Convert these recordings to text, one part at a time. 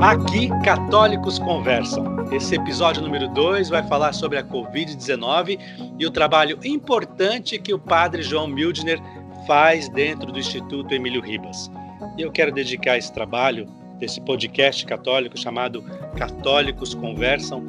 Aqui, católicos conversam. Esse episódio número 2 vai falar sobre a Covid-19 e o trabalho importante que o padre João Mildner faz dentro do Instituto Emílio Ribas. E eu quero dedicar esse trabalho, desse podcast católico chamado Católicos Conversam,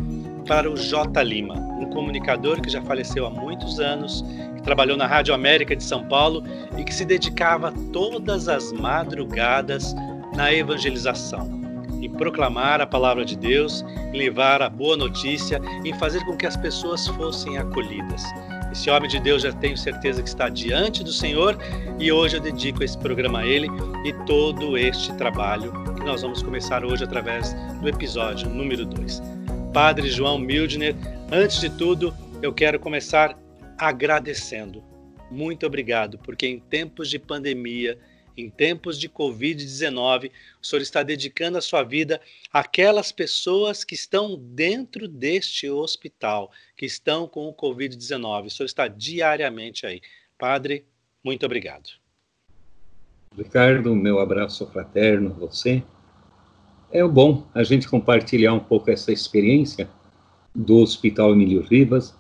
para o J. Lima, um comunicador que já faleceu há muitos anos, que trabalhou na Rádio América de São Paulo e que se dedicava todas as madrugadas na evangelização em proclamar a palavra de Deus, em levar a boa notícia, em fazer com que as pessoas fossem acolhidas. Esse homem de Deus já tenho certeza que está diante do Senhor e hoje eu dedico esse programa a ele e todo este trabalho que nós vamos começar hoje através do episódio número 2. Padre João Mildner, antes de tudo, eu quero começar agradecendo. Muito obrigado, porque em tempos de pandemia, em tempos de Covid-19, o Senhor está dedicando a sua vida àquelas pessoas que estão dentro deste hospital, que estão com o Covid-19. O Senhor está diariamente aí. Padre, muito obrigado. Ricardo, meu abraço fraterno a você. É bom a gente compartilhar um pouco essa experiência do Hospital Emílio Ribas,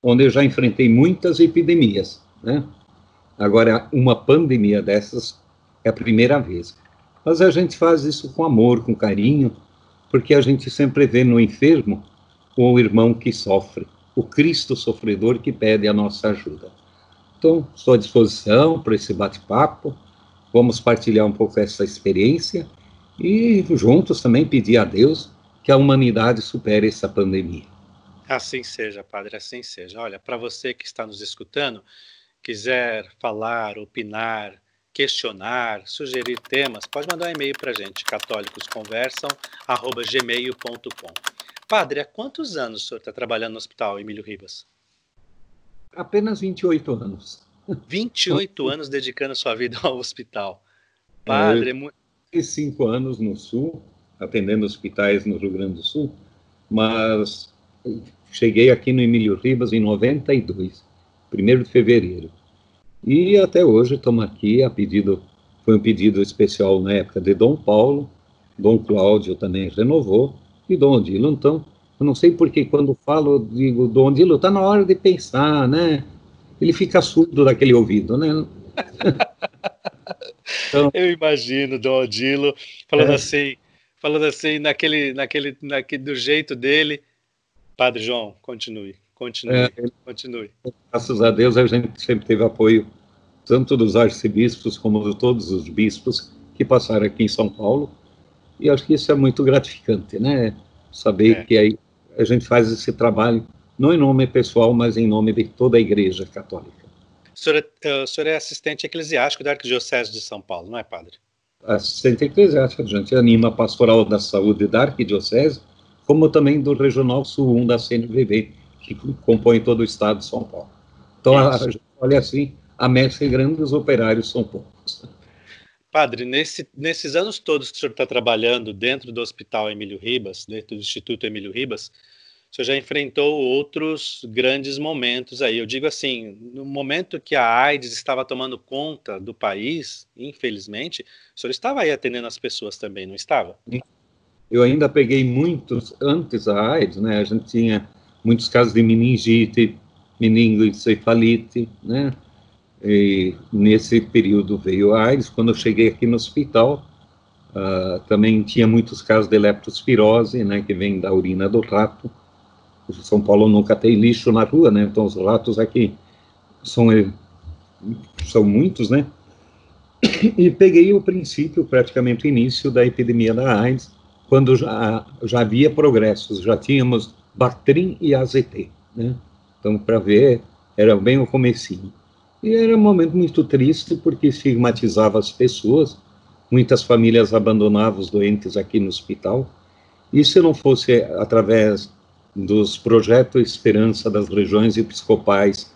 onde eu já enfrentei muitas epidemias, né? Agora, uma pandemia dessas é a primeira vez. Mas a gente faz isso com amor, com carinho, porque a gente sempre vê no enfermo o irmão que sofre, o Cristo sofredor que pede a nossa ajuda. Então, estou à disposição para esse bate-papo, vamos partilhar um pouco essa experiência e juntos também pedir a Deus que a humanidade supere essa pandemia. Assim seja, Padre, assim seja. Olha, para você que está nos escutando, quiser falar, opinar, questionar, sugerir temas, pode mandar um e-mail para a gente, católicosconversam.gmail.com. Padre, há quantos anos o senhor está trabalhando no hospital Emílio Ribas? Apenas 28 anos. 28 anos dedicando a sua vida ao hospital. Padre, é, é muito. Cinco anos no Sul, atendendo hospitais no Rio Grande do Sul, mas cheguei aqui no Emílio Ribas em 92, 1 de fevereiro. E até hoje estamos aqui a pedido, foi um pedido especial na época de Dom Paulo, Dom Cláudio também renovou, e Dom Odilo. Então, eu não sei porque quando falo, digo, Dom Odilo, está na hora de pensar, né? Ele fica surdo daquele ouvido, né? então, eu imagino Dom Odilo falando é. assim, falando assim, naquele, naquele, naquele, do jeito dele. Padre João, continue. Continue, é, continue. Graças a Deus a gente sempre teve apoio, tanto dos arcebispos como de todos os bispos que passaram aqui em São Paulo. E acho que isso é muito gratificante, né? Saber é. que aí a gente faz esse trabalho, não em nome pessoal, mas em nome de toda a Igreja Católica. O senhor, é, o senhor é assistente eclesiástico da Arquidiocese de São Paulo, não é, padre? Assistente eclesiástico, a gente anima a pastoral da saúde da Arquidiocese, como também do Regional Sul 1 da CNVV, que compõe todo o estado de São Paulo. Então, a, olha assim, a messa é grande, os operários são poucos. Padre, nesse, nesses anos todos que o senhor está trabalhando dentro do Hospital Emílio Ribas, dentro do Instituto Emílio Ribas, o senhor já enfrentou outros grandes momentos aí. Eu digo assim, no momento que a AIDS estava tomando conta do país, infelizmente, o senhor estava aí atendendo as pessoas também, não estava? Eu ainda peguei muitos antes da AIDS, né? A gente tinha muitos casos de meningite, meningoencefalite, né? E nesse período veio a AIDS. Quando eu cheguei aqui no hospital, uh, também tinha muitos casos de leptospirose, né? Que vem da urina do rato. São Paulo nunca tem lixo na rua, né? Então os ratos aqui são são muitos, né? E peguei o princípio, praticamente o início da epidemia da AIDS, quando já, já havia progressos, já tínhamos Bactrim e AZT, né? Então, para ver, era bem o comecinho. E era um momento muito triste, porque estigmatizava as pessoas, muitas famílias abandonavam os doentes aqui no hospital, e se não fosse através dos projetos Esperança das regiões episcopais,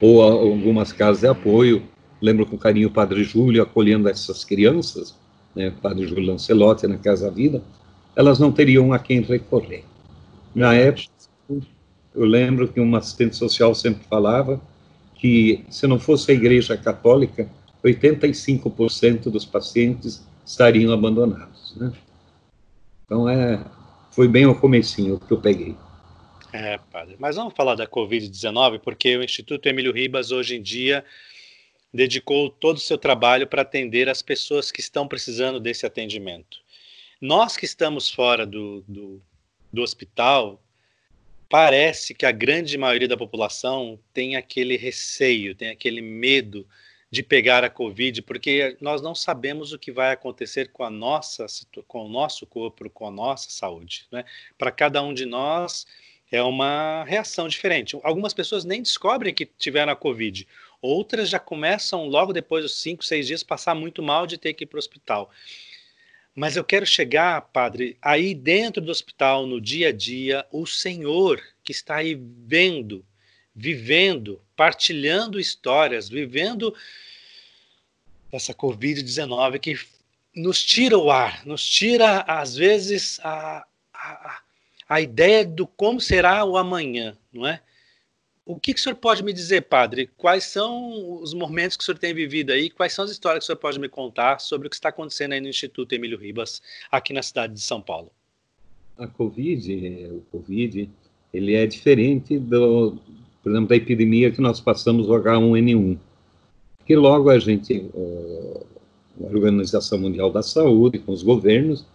ou algumas casas de apoio, lembro com carinho o Padre Júlio acolhendo essas crianças, né, Padre Júlio Lancelotti na Casa Vida, elas não teriam a quem recorrer. Na época, eu lembro que uma assistente social sempre falava que se não fosse a Igreja Católica, 85% dos pacientes estariam abandonados. Né? Então, é, foi bem o comecinho que eu peguei. É, padre. Mas vamos falar da Covid-19, porque o Instituto Emílio Ribas, hoje em dia, dedicou todo o seu trabalho para atender as pessoas que estão precisando desse atendimento. Nós que estamos fora do, do, do hospital, parece que a grande maioria da população tem aquele receio, tem aquele medo de pegar a Covid, porque nós não sabemos o que vai acontecer com a nossa, com o nosso corpo, com a nossa saúde. Né? Para cada um de nós é uma reação diferente. Algumas pessoas nem descobrem que tiveram a Covid, outras já começam logo depois dos cinco, seis dias passar muito mal de ter que ir para o hospital. Mas eu quero chegar, padre, aí dentro do hospital, no dia a dia, o Senhor que está aí vendo, vivendo, partilhando histórias, vivendo essa Covid-19 que nos tira o ar, nos tira, às vezes, a, a, a ideia do como será o amanhã, não é? O que, que o senhor pode me dizer, padre? Quais são os momentos que o senhor tem vivido aí? Quais são as histórias que o senhor pode me contar sobre o que está acontecendo aí no Instituto Emílio Ribas, aqui na cidade de São Paulo? A Covid, o Covid, ele é diferente do, por exemplo, da epidemia que nós passamos o H1N1, que logo a gente, eh, a Organização Mundial da Saúde, com os governos,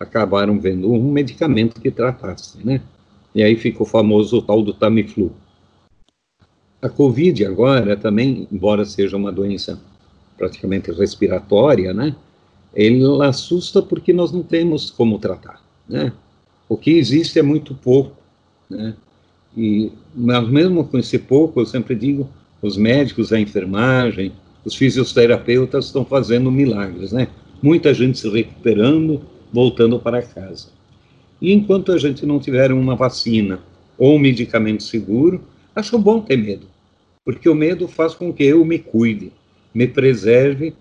acabaram vendo um medicamento que tratasse, né? E aí ficou famoso o tal do Tamiflu. A Covid agora também, embora seja uma doença praticamente respiratória, né? Ela assusta porque nós não temos como tratar, né? O que existe é muito pouco, né? E mas mesmo com esse pouco, eu sempre digo, os médicos, a enfermagem, os fisioterapeutas estão fazendo milagres, né? Muita gente se recuperando, voltando para casa. E enquanto a gente não tiver uma vacina ou um medicamento seguro, acho bom ter medo, porque o medo faz com que eu me cuide, me preserve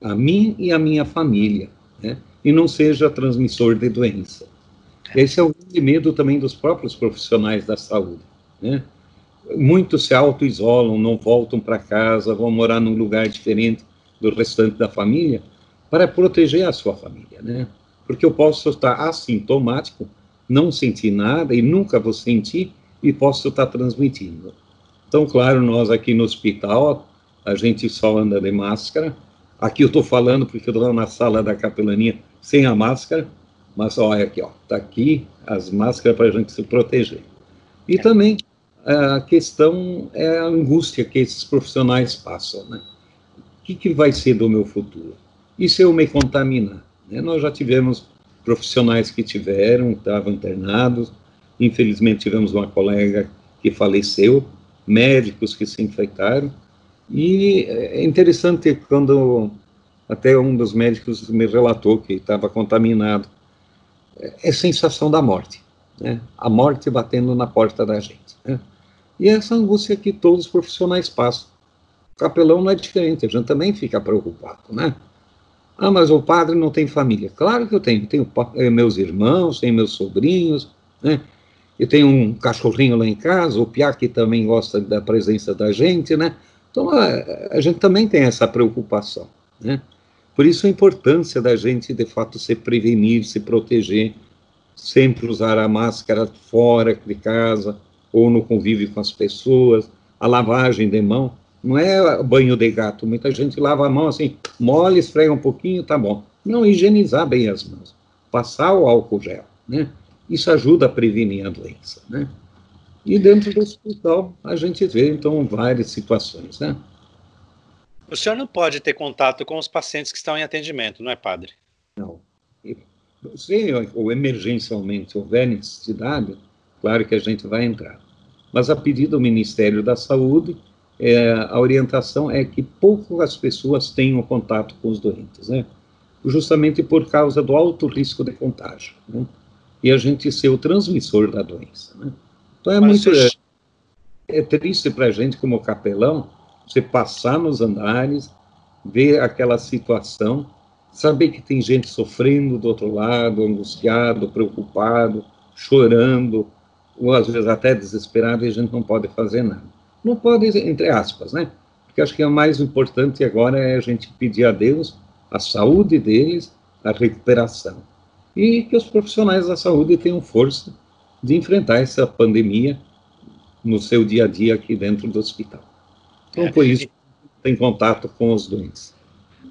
a mim e a minha família, né? e não seja transmissor de doença. Esse é o grande medo também dos próprios profissionais da saúde. Né? Muitos se auto-isolam, não voltam para casa, vão morar num lugar diferente do restante da família para proteger a sua família, né? Porque eu posso estar assintomático, não sentir nada e nunca vou sentir e posso estar transmitindo. Então, claro, nós aqui no hospital, a gente só anda de máscara. Aqui eu estou falando porque eu estou na sala da capelania sem a máscara, mas olha aqui, ó, tá aqui as máscaras para a gente se proteger. E também a questão é a angústia que esses profissionais passam, né? O que, que vai ser do meu futuro? E se eu me contaminar? Né? Nós já tivemos profissionais que tiveram, estavam internados, infelizmente tivemos uma colega que faleceu, médicos que se infectaram, e é interessante quando até um dos médicos me relatou que estava contaminado, é sensação da morte, né? a morte batendo na porta da gente. Né? E essa angústia que todos os profissionais passam. O capelão não é diferente, a gente também fica preocupado, né? Ah, mas o padre não tem família. Claro que eu tenho. Tenho eh, meus irmãos, tenho meus sobrinhos, né? Eu tenho um cachorrinho lá em casa, o Piá que também gosta da presença da gente, né? Então a, a, gente também tem essa preocupação, né? Por isso a importância da gente de fato se prevenir, se proteger, sempre usar a máscara fora de casa ou no convívio com as pessoas, a lavagem de mão. Não é banho de gato, muita gente lava a mão assim, mole, esfrega um pouquinho, tá bom. Não, higienizar bem as mãos, passar o álcool gel, né? Isso ajuda a prevenir a doença, né? E dentro do hospital a gente vê, então, várias situações, né? O senhor não pode ter contato com os pacientes que estão em atendimento, não é, padre? Não. Se ou emergencialmente houver necessidade, claro que a gente vai entrar. Mas a pedido do Ministério da Saúde, é, a orientação é que poucas pessoas tenham contato com os doentes, né? Justamente por causa do alto risco de contágio, né? E a gente ser o transmissor da doença, né? Então é Mas muito... É, é triste para a gente, como capelão, você passar nos andares, ver aquela situação, saber que tem gente sofrendo do outro lado, angustiado, preocupado, chorando, ou às vezes até desesperado, e a gente não pode fazer nada. Não pode, entre aspas, né? Porque acho que o mais importante agora é a gente pedir a Deus a saúde deles, a recuperação. E que os profissionais da saúde tenham força de enfrentar essa pandemia no seu dia a dia aqui dentro do hospital. Então, é. por isso, tem contato com os doentes.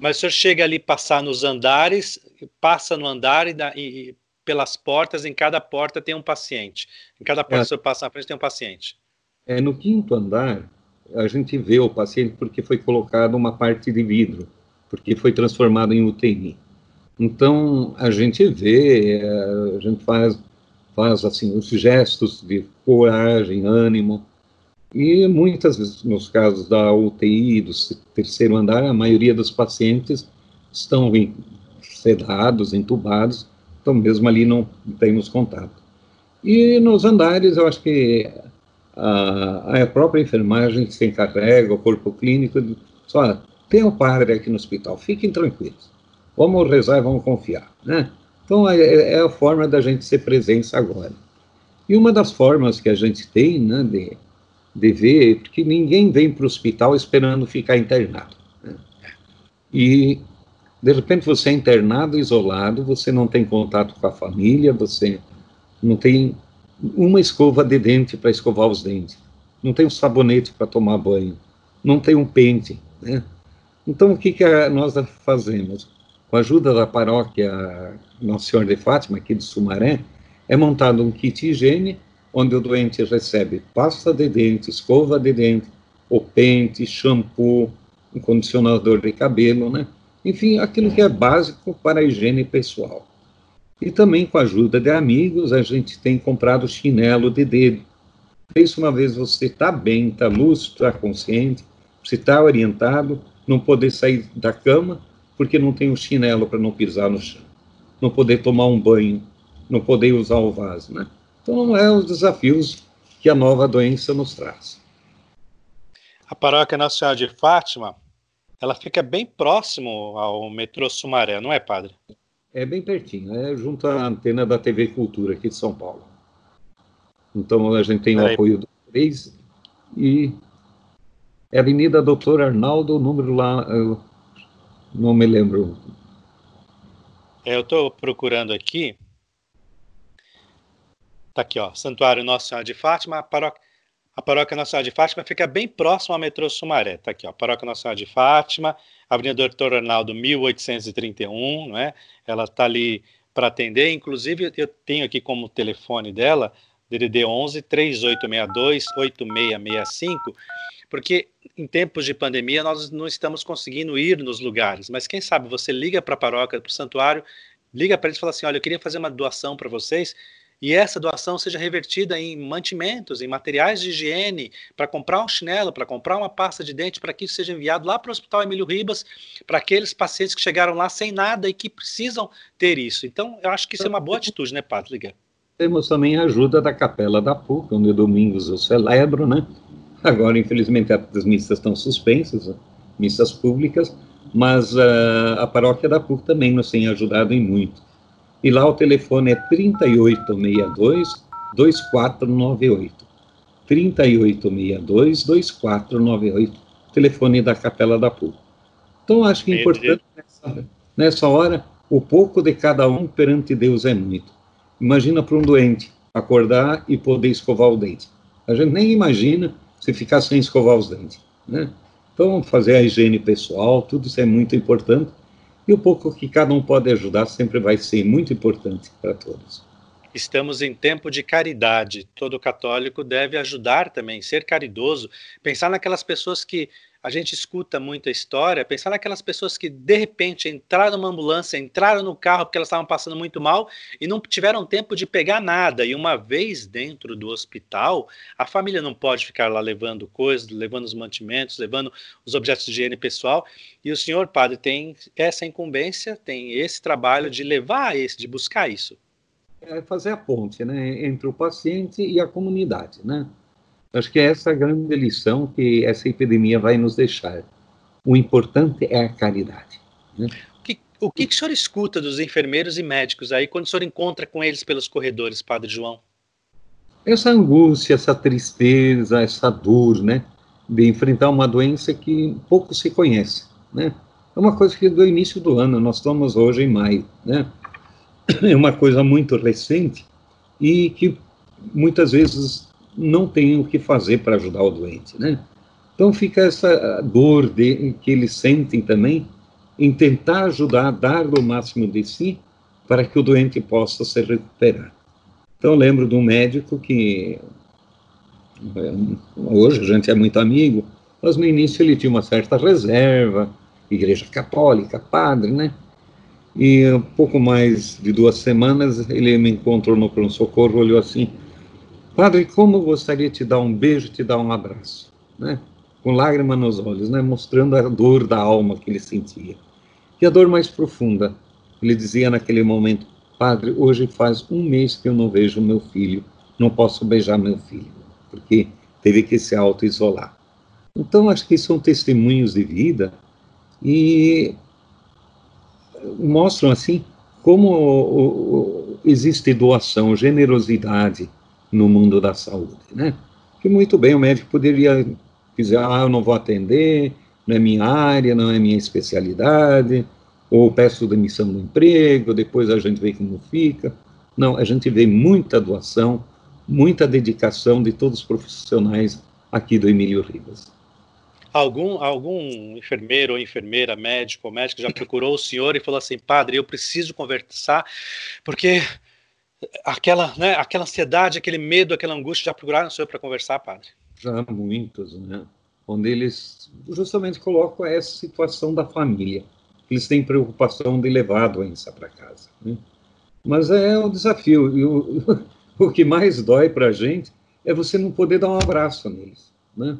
Mas o senhor chega ali passar nos andares, passa no andar e, e pelas portas, em cada porta tem um paciente. Em cada porta é, o senhor passa na frente tem um paciente. É, no quinto andar, a gente vê o paciente porque foi colocado uma parte de vidro, porque foi transformado em UTI. Então, a gente vê, é, a gente faz, faz assim, os gestos de coragem, ânimo, e muitas vezes, nos casos da UTI, do terceiro andar, a maioria dos pacientes estão sedados, entubados, então mesmo ali não temos contato. E nos andares, eu acho que a, a própria enfermagem se encarrega, o corpo clínico, só tem o padre aqui no hospital, fiquem tranquilos, vamos rezar e vamos confiar, né? Então é, é a forma da gente ser presença agora. E uma das formas que a gente tem, né, de de ver, porque ninguém vem para o hospital esperando ficar internado. Né? E, de repente, você é internado, isolado, você não tem contato com a família, você não tem uma escova de dente para escovar os dentes, não tem um sabonete para tomar banho, não tem um pente, né? Então, o que, que nós fazemos? Com a ajuda da paróquia Nossa Senhora de Fátima, aqui de Sumaré, é montado um kit higiene onde o doente recebe pasta de dente, escova de dente, o pente, shampoo, um condicionador de cabelo, né? Enfim, aquilo que é básico para a higiene pessoal. E também com a ajuda de amigos, a gente tem comprado chinelo de dedo. Isso uma vez você está bem, está lúcido, está consciente, se está orientado, não poder sair da cama porque não tem um chinelo para não pisar no chão, não poder tomar um banho, não poder usar o vaso, né? Então, é os desafios que a nova doença nos traz. A paróquia Nossa Senhora de Fátima, ela fica bem próximo ao metrô Sumaré, não é, padre? É bem pertinho, é junto à antena da TV Cultura aqui de São Paulo. Então a gente tem o apoio do três e é Avenida Doutor Arnaldo, o número lá, eu não me lembro. É, eu estou procurando aqui. Tá aqui, ó, Santuário Nossa Senhora de Fátima, a paróquia, a paróquia Nossa Senhora de Fátima fica bem próximo ao metrô Sumaré. Tá aqui, ó, Paróquia Nossa Senhora de Fátima, Avenida Doutor Arnaldo, 1831, não é? Ela está ali para atender, inclusive eu tenho aqui como telefone dela, DDD 11 3862 8665, porque em tempos de pandemia nós não estamos conseguindo ir nos lugares, mas quem sabe você liga para a paróquia, para o santuário, liga para eles e fala assim: olha, eu queria fazer uma doação para vocês e essa doação seja revertida em mantimentos, em materiais de higiene, para comprar um chinelo, para comprar uma pasta de dente, para que isso seja enviado lá para o Hospital Emílio Ribas, para aqueles pacientes que chegaram lá sem nada e que precisam ter isso. Então, eu acho que isso é uma boa atitude, né, Patrick? Temos também a ajuda da Capela da PUC, onde domingos eu celebro, né? Agora, infelizmente, as missas estão suspensas, missas públicas, mas uh, a paróquia da PUC também nos tem ajudado em muito e lá o telefone é 3862 2498. 3862 2498, telefone da Capela da PUC. Então, acho que é importante nessa, nessa hora, o pouco de cada um perante Deus é muito. Imagina para um doente acordar e poder escovar o dente. A gente nem imagina se ficar sem escovar os dentes, né? Então, fazer a higiene pessoal, tudo isso é muito importante e o pouco que cada um pode ajudar sempre vai ser muito importante para todos. Estamos em tempo de caridade. Todo católico deve ajudar também, ser caridoso, pensar naquelas pessoas que a gente escuta muita história, pensar naquelas pessoas que de repente entraram numa ambulância, entraram no carro porque elas estavam passando muito mal e não tiveram tempo de pegar nada. E uma vez dentro do hospital, a família não pode ficar lá levando coisas, levando os mantimentos, levando os objetos de higiene pessoal. E o senhor padre tem essa incumbência, tem esse trabalho de levar esse, de buscar isso. É fazer a ponte, né, entre o paciente e a comunidade, né? Acho que é essa a grande lição que essa epidemia vai nos deixar. O importante é a caridade. Né? O, que, o que, que o senhor escuta dos enfermeiros e médicos aí quando o senhor encontra com eles pelos corredores, Padre João? Essa angústia, essa tristeza, essa dor, né? De enfrentar uma doença que pouco se conhece, né? É uma coisa que do início do ano, nós estamos hoje em maio, né? é uma coisa muito recente e que muitas vezes não tem o que fazer para ajudar o doente, né? Então fica essa dor de, que eles sentem também em tentar ajudar, dar o máximo de si para que o doente possa se recuperar. Então lembro de um médico que hoje a gente é muito amigo, mas no início ele tinha uma certa reserva, igreja católica, padre, né? E um pouco mais de duas semanas ele me encontrou no pronto-socorro, olhou assim, padre, como eu gostaria de te dar um beijo, te dar um abraço, né? Com lágrima nos olhos, né? Mostrando a dor da alma que ele sentia. E a dor mais profunda, ele dizia naquele momento, padre, hoje faz um mês que eu não vejo meu filho, não posso beijar meu filho, porque teve que se auto-isolar. Então, acho que são testemunhos de vida e mostram, assim, como existe doação, generosidade no mundo da saúde, né? Que muito bem, o médico poderia dizer, ah, eu não vou atender, não é minha área, não é minha especialidade, ou peço demissão do emprego, depois a gente vê como fica. Não, a gente vê muita doação, muita dedicação de todos os profissionais aqui do Emílio Ribas. Algum, algum enfermeiro ou enfermeira, médico ou médico já procurou o senhor e falou assim, padre, eu preciso conversar, porque aquela, né, aquela ansiedade, aquele medo, aquela angústia, já procuraram o senhor para conversar, padre? Já muitos, né? Onde eles justamente colocam essa situação da família. Eles têm preocupação de levar a doença para casa. Né? Mas é um desafio. E o, o que mais dói para a gente é você não poder dar um abraço neles, né?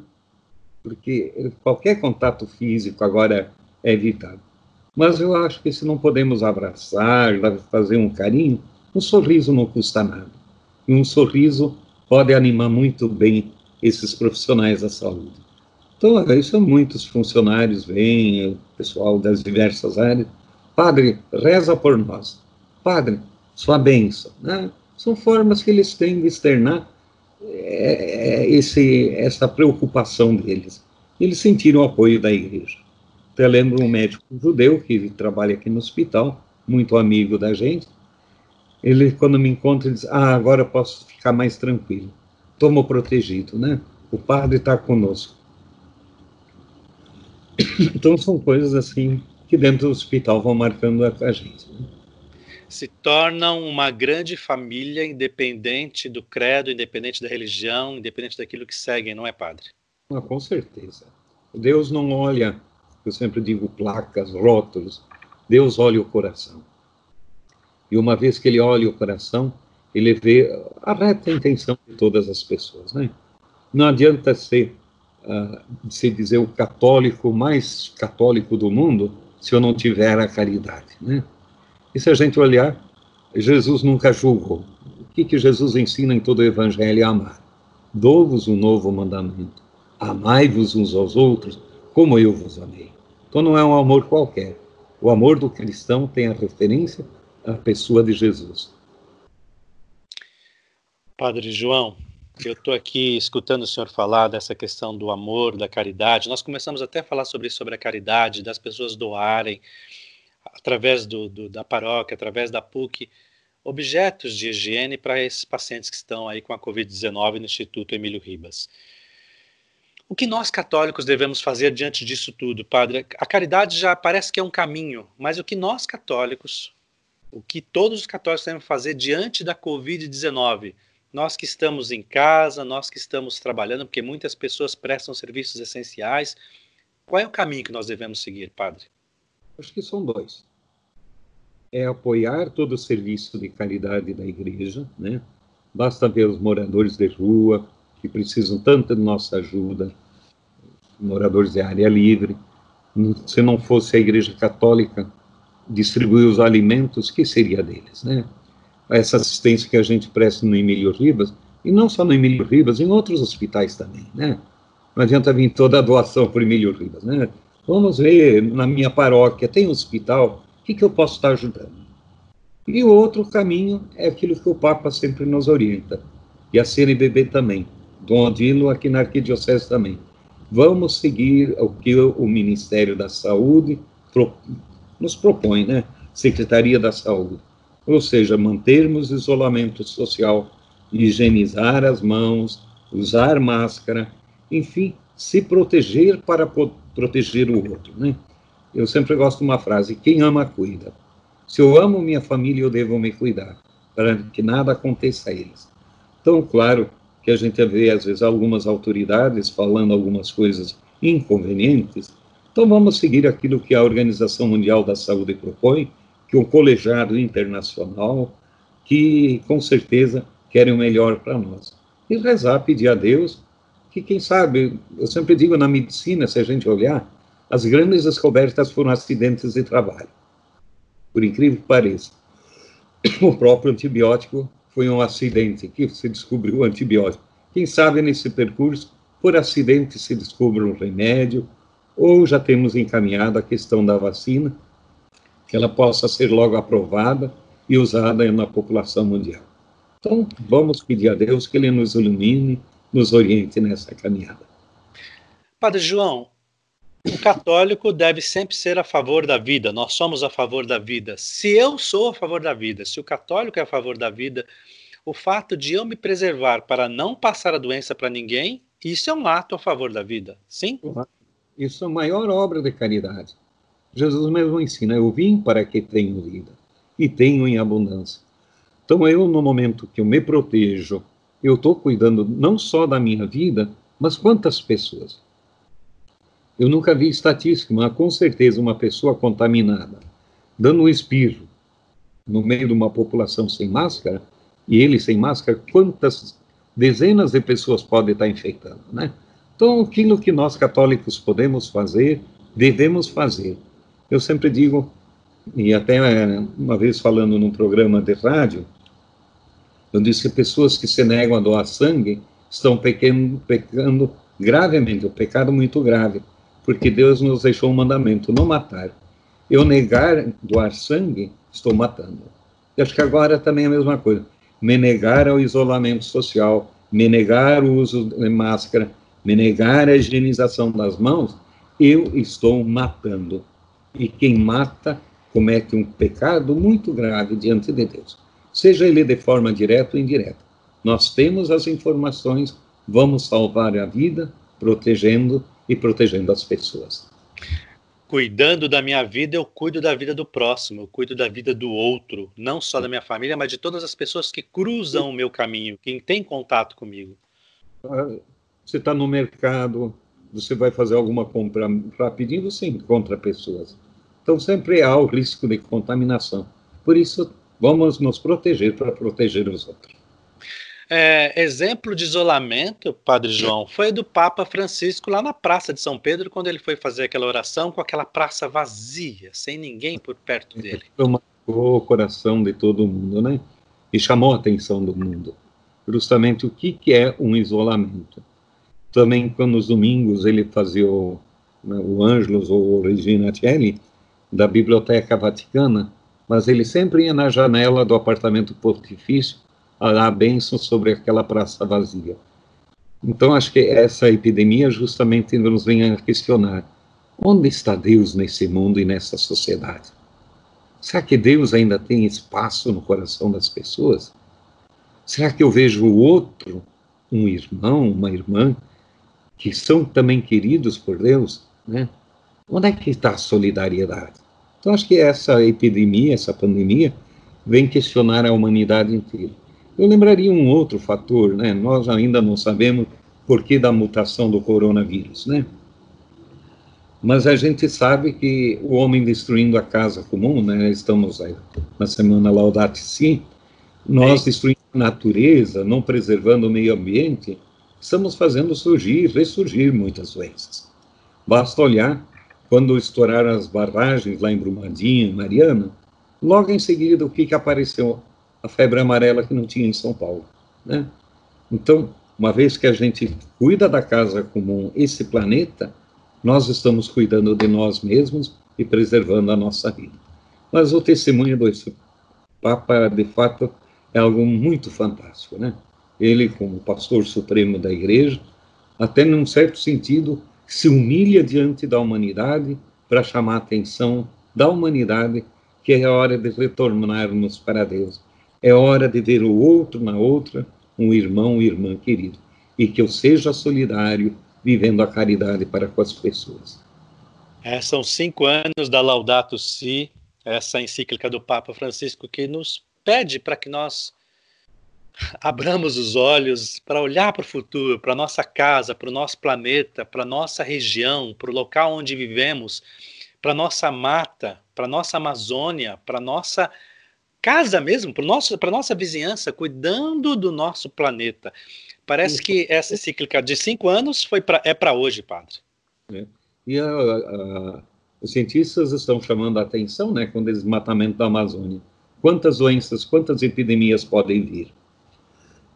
porque qualquer contato físico agora é evitado. Mas eu acho que se não podemos abraçar, fazer um carinho, um sorriso não custa nada. E um sorriso pode animar muito bem esses profissionais da saúde. Então, isso muitos funcionários vêm, o pessoal das diversas áreas. Padre, reza por nós. Padre, sua bênção. Né? São formas que eles têm de externar é, é, esse, essa preocupação deles. Eles sentiram o apoio da igreja. Eu lembro um médico judeu que trabalha aqui no hospital, muito amigo da gente. Ele, quando me encontra, diz: Ah, agora posso ficar mais tranquilo. Tomo protegido, né? O padre está conosco. Então, são coisas assim que dentro do hospital vão marcando a, a gente. Né? se tornam uma grande família, independente do credo, independente da religião, independente daquilo que seguem, não é, padre? Ah, com certeza. Deus não olha, eu sempre digo placas, rótulos, Deus olha o coração. E uma vez que ele olha o coração, ele vê a reta intenção de todas as pessoas, né? Não adianta ser, uh, se dizer, o católico mais católico do mundo se eu não tiver a caridade, né? E se a gente olhar, Jesus nunca julgou. O que, que Jesus ensina em todo o Evangelho é amar. Dou-vos um novo mandamento. Amai-vos uns aos outros, como eu vos amei. Então não é um amor qualquer. O amor do cristão tem a referência à pessoa de Jesus. Padre João, eu estou aqui escutando o senhor falar dessa questão do amor, da caridade. Nós começamos até a falar sobre isso, sobre a caridade, das pessoas doarem através do, do, da paróquia, através da PUC, objetos de higiene para esses pacientes que estão aí com a Covid-19 no Instituto Emílio Ribas. O que nós católicos devemos fazer diante disso tudo, padre? A caridade já parece que é um caminho, mas o que nós católicos, o que todos os católicos devem fazer diante da Covid-19? Nós que estamos em casa, nós que estamos trabalhando, porque muitas pessoas prestam serviços essenciais, qual é o caminho que nós devemos seguir, padre? Acho que são dois. É apoiar todo o serviço de caridade da igreja, né? Basta ver os moradores de rua, que precisam tanto de nossa ajuda, moradores de área livre. Se não fosse a Igreja Católica distribuir os alimentos, que seria deles, né? Essa assistência que a gente presta no Emílio Ribas, e não só no Emílio Ribas, em outros hospitais também, né? Não adianta vir toda a doação para o Emílio Ribas, né? Vamos ver, na minha paróquia tem um hospital, o que, que eu posso estar ajudando? E o outro caminho é aquilo que o Papa sempre nos orienta, e a CNBB também, Dom Odilo aqui na Arquidiocese também. Vamos seguir o que o Ministério da Saúde nos propõe, né? Secretaria da Saúde. ou seja, mantermos isolamento social, higienizar as mãos, usar máscara, enfim, se proteger para proteger o outro, né? Eu sempre gosto de uma frase: quem ama cuida. Se eu amo minha família, eu devo me cuidar para que nada aconteça a eles. Então, claro que a gente vê às vezes algumas autoridades falando algumas coisas inconvenientes. Então, vamos seguir aquilo que a Organização Mundial da Saúde propõe, que o colegiado internacional, que com certeza querem o melhor para nós. E rezar, pedir a Deus que, quem sabe, eu sempre digo na medicina, se a gente olhar, as grandes descobertas foram acidentes de trabalho. Por incrível que pareça. O próprio antibiótico foi um acidente que se descobriu o antibiótico. Quem sabe nesse percurso, por acidente, se descobre um remédio, ou já temos encaminhado a questão da vacina, que ela possa ser logo aprovada e usada na população mundial. Então, vamos pedir a Deus que Ele nos ilumine, nos oriente nessa caminhada. Padre João, o católico deve sempre ser a favor da vida, nós somos a favor da vida. Se eu sou a favor da vida, se o católico é a favor da vida, o fato de eu me preservar para não passar a doença para ninguém, isso é um ato a favor da vida, sim? Isso é a maior obra de caridade. Jesus mesmo ensina: eu vim para que tenham vida e tenham em abundância. Então, eu, no momento que eu me protejo, eu estou cuidando não só da minha vida, mas quantas pessoas? Eu nunca vi estatística, mas com certeza uma pessoa contaminada, dando um espirro no meio de uma população sem máscara, e ele sem máscara, quantas dezenas de pessoas pode estar infectando, né? Então, aquilo que nós católicos podemos fazer, devemos fazer. Eu sempre digo, e até é, uma vez falando num programa de rádio, eu disse que pessoas que se negam a doar sangue estão pecando, pecando gravemente, um pecado muito grave, porque Deus nos deixou um mandamento, não matar. Eu negar doar sangue, estou matando. Eu acho que agora também é a mesma coisa. Me negar ao isolamento social, me negar o uso de máscara, me negar a higienização das mãos, eu estou matando. E quem mata comete um pecado muito grave diante de Deus, seja ele de forma direta ou indireta. Nós temos as informações, vamos salvar a vida, protegendo e protegendo as pessoas. Cuidando da minha vida, eu cuido da vida do próximo, eu cuido da vida do outro, não só da minha família, mas de todas as pessoas que cruzam o meu caminho, quem tem contato comigo. Você está no mercado, você vai fazer alguma compra rapidinho, você encontra pessoas. Então sempre há o risco de contaminação. Por isso, vamos nos proteger para proteger os outros. É, exemplo de isolamento, Padre João, foi do Papa Francisco lá na Praça de São Pedro, quando ele foi fazer aquela oração com aquela praça vazia, sem ninguém por perto dele. Marcou o coração de todo mundo, né? E chamou a atenção do mundo. Justamente o que, que é um isolamento também quando nos domingos ele fazia o, né, o Ângelos ou o Regina Celli da Biblioteca Vaticana, mas ele sempre ia na janela do apartamento pontifício a dar bênção sobre aquela praça vazia. Então acho que essa epidemia justamente nos vem a questionar onde está Deus nesse mundo e nessa sociedade? Será que Deus ainda tem espaço no coração das pessoas? Será que eu vejo o outro, um irmão, uma irmã, que são também queridos por Deus, né? Onde é que está a solidariedade? Então, acho que essa epidemia, essa pandemia, vem questionar a humanidade inteira. Eu lembraria um outro fator, né? Nós ainda não sabemos por que da mutação do coronavírus, né? Mas a gente sabe que o homem destruindo a casa comum, né? Estamos aí na semana Laudate Si, nós destruindo a natureza, não preservando o meio ambiente, estamos fazendo surgir, ressurgir muitas doenças. Basta olhar quando estouraram as barragens lá em Brumadinho, Mariana, logo em seguida o que, que apareceu? A febre amarela que não tinha em São Paulo. Né? Então, uma vez que a gente cuida da casa comum, esse planeta, nós estamos cuidando de nós mesmos e preservando a nossa vida. Mas o testemunho do Papa, de fato, é algo muito fantástico, né? Ele, como pastor supremo da igreja, até num certo sentido, se humilha diante da humanidade para chamar a atenção da humanidade que é hora de retornarmos para Deus. É hora de ver o outro na outra, um irmão, irmã querido. E que eu seja solidário, vivendo a caridade para com as pessoas. É, são cinco anos da Laudato Si, essa encíclica do Papa Francisco que nos pede para que nós abramos os olhos para olhar para o futuro, para nossa casa, para o nosso planeta, para nossa região, para o local onde vivemos, para nossa mata, para nossa Amazônia, para nossa casa mesmo, para a nossa vizinhança, cuidando do nosso planeta. Parece que essa encíclica de cinco anos foi pra, é para hoje, padre. É. E a, a, os cientistas estão chamando a atenção né, com o desmatamento da Amazônia. Quantas doenças, quantas epidemias podem vir?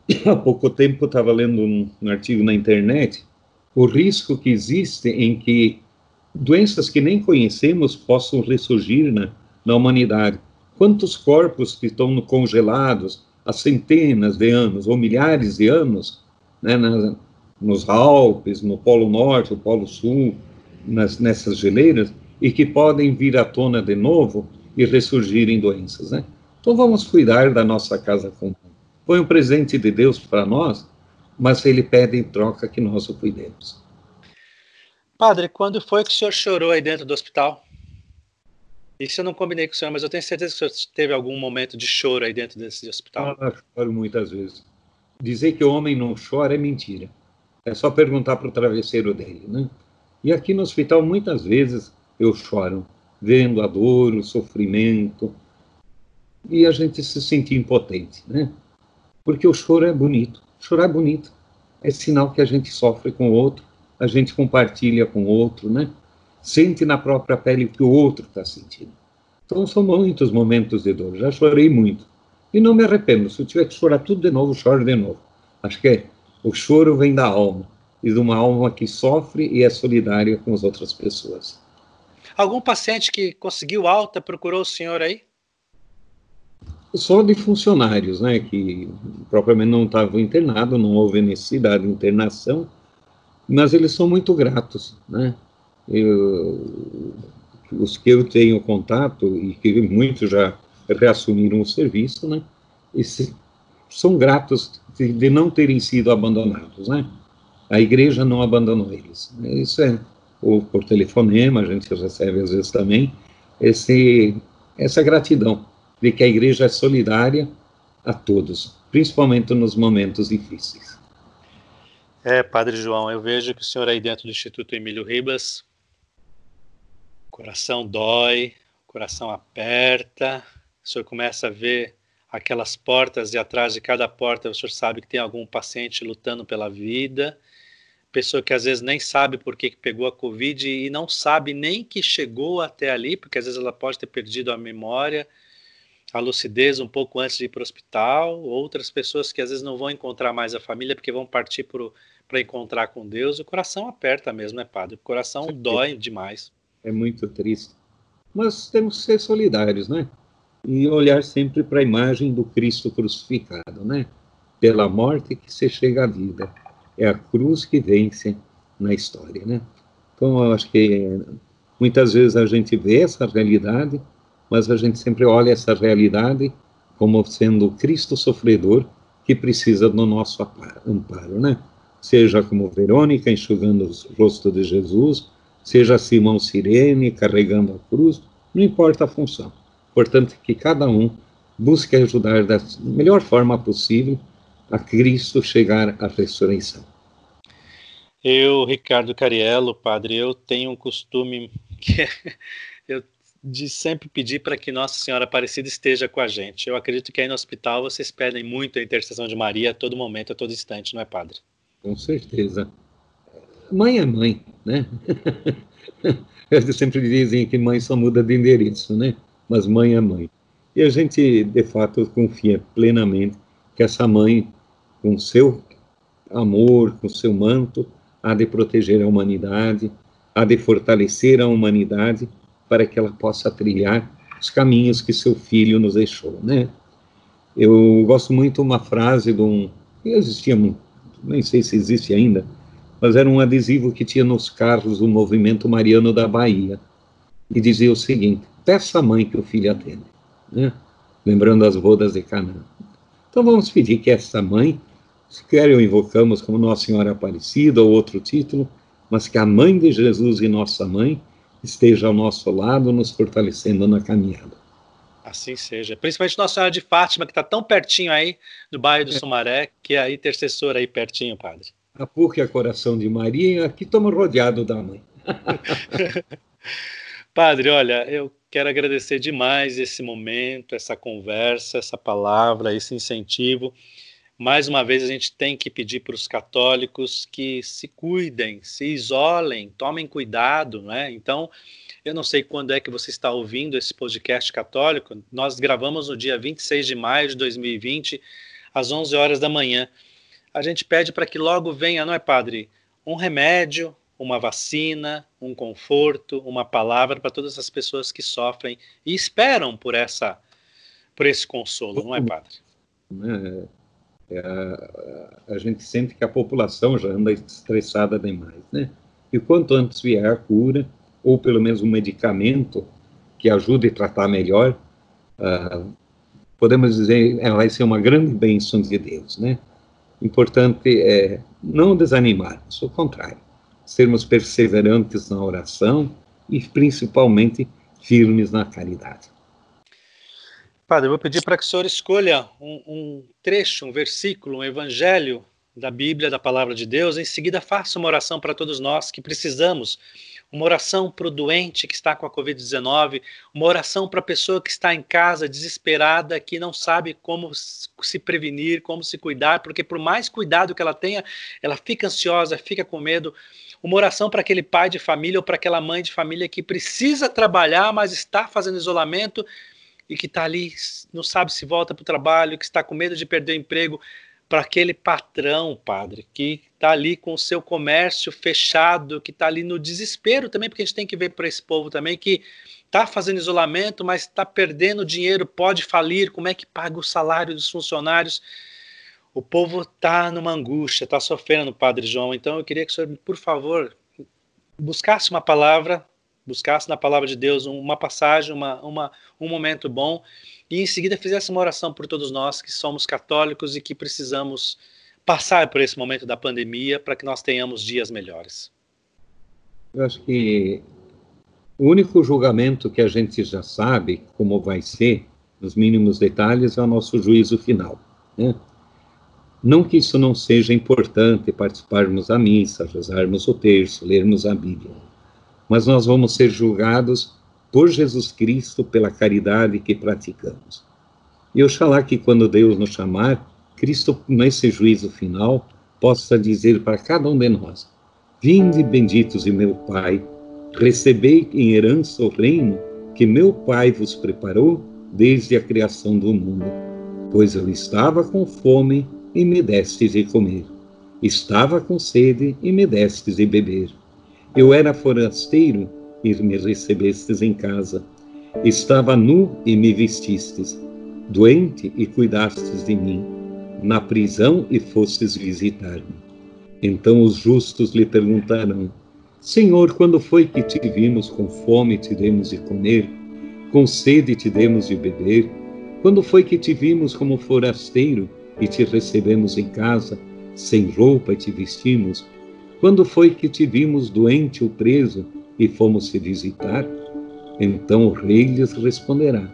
há pouco tempo estava lendo um, um, artigo na internet o risco que existe em que doenças que nem conhecemos possam ressurgir na, na humanidade. Quantos corpos que estão congelados há centenas de anos ou milhares de anos, né, na, nos Alpes, no Polo Norte, no Polo Sul, nas, nessas geleiras, e que podem vir à tona de novo e ressurgirem doenças, né? Então vamos cuidar da nossa casa comum foi um presente de Deus para nós, mas ele pede em troca que nós o cuidemos. Padre, quando foi que o senhor chorou aí dentro do hospital? Isso eu não combinei com o senhor, mas eu tenho certeza que o senhor teve algum momento de choro aí dentro desse hospital. Ah, choro muitas vezes. Dizer que o homem não chora é mentira. É só perguntar para o travesseiro dele, né? E aqui no hospital, muitas vezes, eu choro, vendo a dor, o sofrimento, e a gente se sente impotente, né? Porque o choro é bonito. Chorar é bonito. É sinal que a gente sofre com o outro, a gente compartilha com o outro, né? Sente na própria pele o que o outro está sentindo. Então são muitos momentos de dor. Já chorei muito. E não me arrependo. Se eu tiver que chorar tudo de novo, choro de novo. Acho que é, o choro vem da alma. E de uma alma que sofre e é solidária com as outras pessoas. Algum paciente que conseguiu alta procurou o senhor aí? Só de funcionários, né, que propriamente não estavam internados, não houve necessidade de internação, mas eles são muito gratos, né. Eu, os que eu tenho contato e que muitos já reassumiram o serviço, né, são gratos de, de, não terem sido abandonados, né. A igreja não abandonou eles. Isso é ou por telefonema a gente recebe às vezes também esse essa gratidão de que a igreja é solidária a todos, principalmente nos momentos difíceis. É, Padre João, eu vejo que o senhor aí dentro do Instituto Emílio Ribas, coração dói, coração aperta, o senhor começa a ver aquelas portas e atrás de cada porta o senhor sabe que tem algum paciente lutando pela vida, pessoa que às vezes nem sabe por que, que pegou a Covid e não sabe nem que chegou até ali, porque às vezes ela pode ter perdido a memória, a lucidez um pouco antes de ir para o hospital, outras pessoas que às vezes não vão encontrar mais a família porque vão partir para encontrar com Deus, o coração aperta mesmo, né, padre? O coração Sim. dói demais. É muito triste. Mas temos que ser solidários, né? E olhar sempre para a imagem do Cristo crucificado, né? Pela morte que se chega à vida. É a cruz que vence na história, né? Então, eu acho que muitas vezes a gente vê essa realidade mas a gente sempre olha essa realidade como sendo Cristo sofredor que precisa do nosso amparo, né? Seja como Verônica enxugando o rosto de Jesus, seja Simão Sirene carregando a cruz, não importa a função. Portanto, que cada um busque ajudar da melhor forma possível a Cristo chegar à ressurreição. Eu, Ricardo Cariello, padre, eu tenho um costume que eu de sempre pedir para que Nossa Senhora Aparecida esteja com a gente. Eu acredito que aí no hospital vocês pedem muito a intercessão de Maria a todo momento, a todo instante, não é, Padre? Com certeza. Mãe é mãe, né? Eles sempre dizem que mãe só muda de endereço, né? Mas mãe é mãe. E a gente, de fato, confia plenamente que essa mãe, com seu amor, com seu manto, há de proteger a humanidade, há de fortalecer a humanidade para que ela possa trilhar os caminhos que seu filho nos deixou, né? Eu gosto muito uma frase de um, existia, nem sei se existe ainda, mas era um adesivo que tinha nos carros do movimento mariano da Bahia, e dizia o seguinte, até essa mãe que o filho atende, né? lembrando as bodas de Canaã. Então vamos pedir que essa mãe, se quer eu invocamos como Nossa Senhora Aparecida ou outro título, mas que a mãe de Jesus e nossa mãe esteja ao nosso lado, nos fortalecendo na caminhada. Assim seja. Principalmente Nossa Senhora de Fátima, que está tão pertinho aí do bairro do é. Sumaré, que é a intercessora aí pertinho, padre. A PUC é coração de Maria, aqui estamos rodeados da mãe. padre, olha, eu quero agradecer demais esse momento, essa conversa, essa palavra, esse incentivo. Mais uma vez, a gente tem que pedir para os católicos que se cuidem, se isolem, tomem cuidado, né? Então, eu não sei quando é que você está ouvindo esse podcast católico. Nós gravamos no dia 26 de maio de 2020, às 11 horas da manhã. A gente pede para que logo venha, não é, padre? Um remédio, uma vacina, um conforto, uma palavra para todas as pessoas que sofrem e esperam por essa por esse consolo, não é, padre? É, a, a, gente sente que a população já anda estressada demais, né? E quanto antes vier a cura, ou pelo menos um medicamento que ajude a tratar melhor, uh, podemos dizer, ela vai ser uma grande bênção de Deus, né? Importante é não desanimarmos, ao contrário, sermos perseverantes na oração e principalmente firmes na caridade. Padre, eu vou pedir para que o senhor escolha um, um trecho, um versículo, um evangelho da Bíblia, da palavra de Deus. Em seguida, faça uma oração para todos nós que precisamos uma oração para o doente que está com a Covid-19, uma oração para a pessoa que está em casa desesperada, que não sabe como se prevenir, como se cuidar, porque por mais cuidado que ela tenha, ela fica ansiosa, fica com medo. Uma oração para aquele pai de família ou para aquela mãe de família que precisa trabalhar, mas está fazendo isolamento e que está ali, não sabe se volta para o trabalho, que está com medo de perder o emprego para aquele patrão, padre, que está ali com o seu comércio fechado, que está ali no desespero também, porque a gente tem que ver para esse povo também que está fazendo isolamento, mas está perdendo dinheiro, pode falir, como é que paga o salário dos funcionários? O povo está numa angústia, está sofrendo, Padre João. Então eu queria que o senhor, por favor, buscasse uma palavra, buscasse na palavra de Deus uma passagem, uma, uma, um momento bom e em seguida fizesse uma oração por todos nós que somos católicos e que precisamos passar por esse momento da pandemia para que nós tenhamos dias melhores. Eu acho que o único julgamento que a gente já sabe como vai ser, nos mínimos detalhes, é o nosso juízo final. Né? Não que isso não seja importante participarmos da missa, rezarmos o terço, lermos a Bíblia, mas nós vamos ser julgados por Jesus Cristo pela caridade que praticamos. E oxalá que quando Deus nos chamar, Cristo, nesse juízo final, possa dizer para cada um de nós: Vinde benditos de meu Pai, recebei em herança o reino que meu Pai vos preparou desde a criação do mundo. Pois eu estava com fome e me destes de comer, estava com sede e me destes de beber. Eu era forasteiro e me recebestes em casa. Estava nu e me vestistes, doente e cuidastes de mim, na prisão e fostes visitar-me. Então os justos lhe perguntarão: Senhor, quando foi que te vimos com fome e te demos de comer, com sede te demos de beber? Quando foi que te vimos como forasteiro e te recebemos em casa, sem roupa e te vestimos? Quando foi que te vimos doente ou preso e fomos se visitar? Então o rei lhes responderá: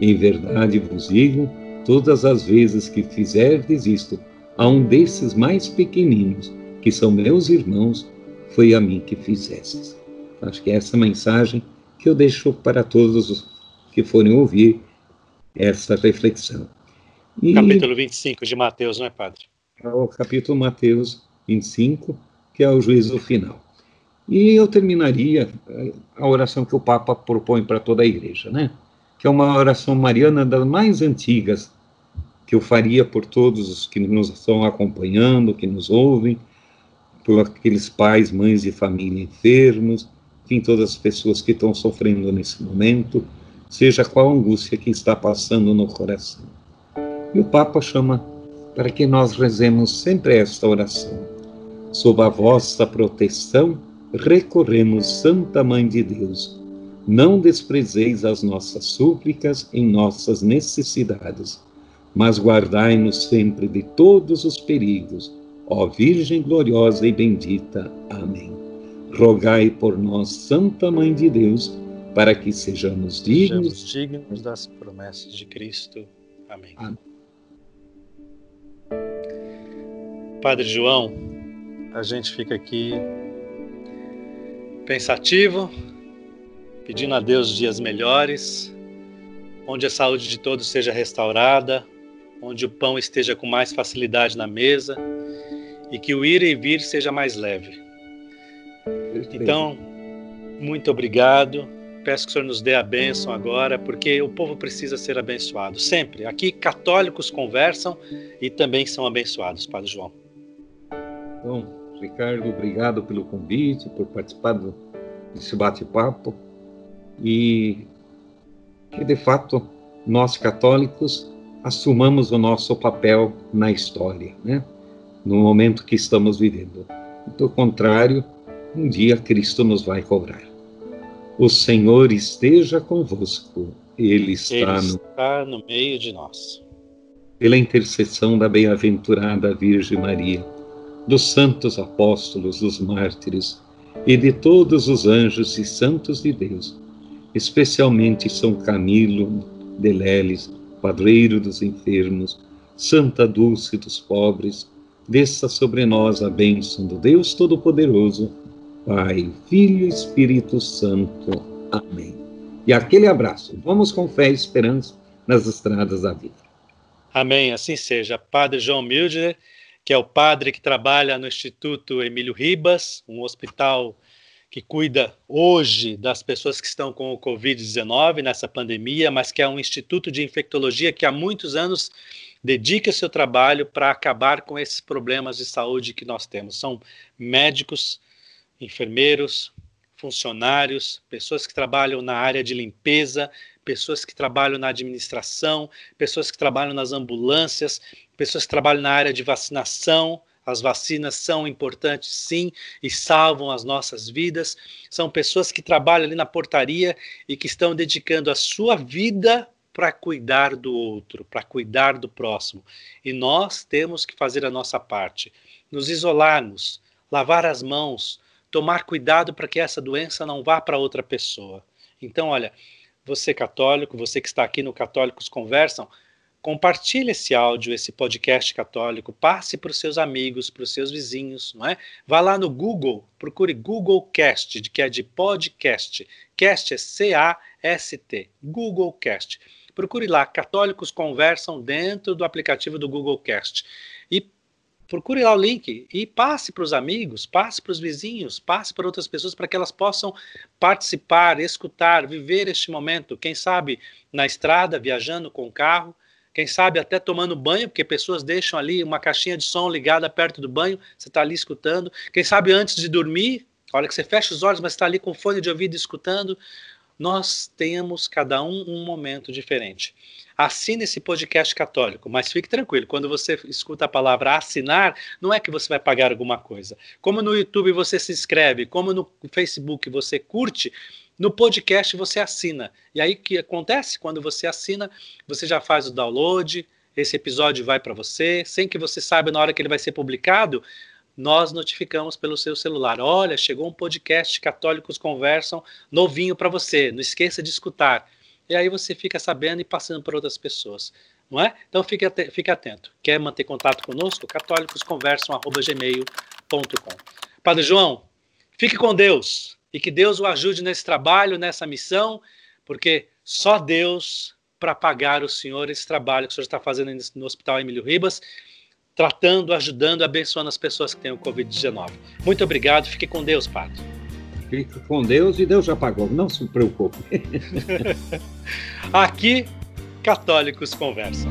Em verdade vos digo, todas as vezes que fizerdes isto a um desses mais pequeninos, que são meus irmãos, foi a mim que fizestes. Acho que é essa mensagem que eu deixo para todos os que forem ouvir essa reflexão. E, capítulo 25 de Mateus, não é, Padre? É o capítulo Mateus 25, que é o juízo final. E eu terminaria eh, a oração que o Papa propõe para toda a igreja, né? Que é uma oração mariana das mais antigas, que eu faria por todos os que nos estão acompanhando, que nos ouvem, por aqueles pais, mães de família enfermos, enfim, todas as pessoas que estão sofrendo nesse momento, seja qual angústia que está passando no coração. E o Papa chama para que nós rezemos sempre esta oração. Sob a vossa proteção, recorremos, Santa Mãe de Deus, não desprezeis as nossas súplicas em nossas necessidades, mas guardai-nos sempre de todos os perigos, ó Virgem gloriosa e bendita. Amém. Rogai por nós, Santa Mãe de Deus, para que sejamos dignos, sejamos dignos das promessas de Cristo. Amém. Amém. Padre João, a gente fica aqui pensativo, pedindo a Deus dias melhores, onde a saúde de todos seja restaurada, onde o pão esteja com mais facilidade na mesa e que o ir e vir seja mais leve. Então, muito obrigado. Peço que o Senhor nos dê a bênção agora, porque o povo precisa ser abençoado. Sempre. Aqui, católicos conversam e também são abençoados, Padre João. Bom, Ricardo, obrigado pelo convite, por participar desse bate-papo e que de fato nós católicos assumamos o nosso papel na história, né? No momento que estamos vivendo. Do contrário, um dia Cristo nos vai cobrar. O Senhor esteja convosco. Ele está, Ele está no... no meio de nós. Pela intercessão da bem-aventurada Virgem Maria, dos santos apóstolos, dos mártires e de todos os anjos e santos de Deus, especialmente São Camilo de Leles, padreiro dos enfermos, Santa Dulce dos pobres, desça sobre nós a bênção do Deus Todo-Poderoso, Pai, Filho e Espírito Santo. Amém. E aquele abraço. Vamos com fé e esperança nas estradas da vida. Amém. Assim seja. Padre João Mildner, que é o padre que trabalha no Instituto Emílio Ribas, um hospital que cuida hoje das pessoas que estão com o Covid-19 nessa pandemia, mas que é um instituto de infectologia que há muitos anos dedica seu trabalho para acabar com esses problemas de saúde que nós temos. São médicos, enfermeiros, funcionários, pessoas que trabalham na área de limpeza, pessoas que trabalham na administração, pessoas que trabalham nas ambulâncias, pessoas que trabalham na área de vacinação, as vacinas são importantes, sim, e salvam as nossas vidas. São pessoas que trabalham ali na portaria e que estão dedicando a sua vida para cuidar do outro, para cuidar do próximo. E nós temos que fazer a nossa parte, nos isolarmos, lavar as mãos, tomar cuidado para que essa doença não vá para outra pessoa. Então, olha, você católico, você que está aqui no Católicos Conversam, compartilhe esse áudio, esse podcast católico, passe para os seus amigos, para os seus vizinhos, não é? Vá lá no Google, procure Google Cast, que é de podcast. Cast é C-A-S-T, Google Cast. Procure lá, Católicos Conversam dentro do aplicativo do Google Cast. E procure lá o link e passe para os amigos, passe para os vizinhos, passe para outras pessoas para que elas possam participar, escutar, viver este momento. Quem sabe na estrada, viajando com o carro, quem sabe até tomando banho, porque pessoas deixam ali uma caixinha de som ligada perto do banho, você está ali escutando. Quem sabe antes de dormir, olha que você fecha os olhos, mas está ali com fone de ouvido escutando. Nós temos cada um um momento diferente. Assine esse podcast católico, mas fique tranquilo, quando você escuta a palavra assinar, não é que você vai pagar alguma coisa. Como no YouTube você se inscreve, como no Facebook você curte, no podcast você assina. E aí o que acontece? Quando você assina, você já faz o download, esse episódio vai para você, sem que você saiba na hora que ele vai ser publicado, nós notificamos pelo seu celular. Olha, chegou um podcast Católicos Conversam novinho para você. Não esqueça de escutar. E aí você fica sabendo e passando para outras pessoas. Não é? Então fique, at fique atento. Quer manter contato conosco? católicosconversam.gmail.com Padre João, fique com Deus e que Deus o ajude nesse trabalho, nessa missão, porque só Deus para pagar o senhor esse trabalho que o senhor está fazendo no Hospital Emílio Ribas, tratando, ajudando, abençoando as pessoas que têm o Covid-19. Muito obrigado, fique com Deus, Padre. Fique com Deus e Deus já pagou, não se preocupe. Aqui, católicos conversam.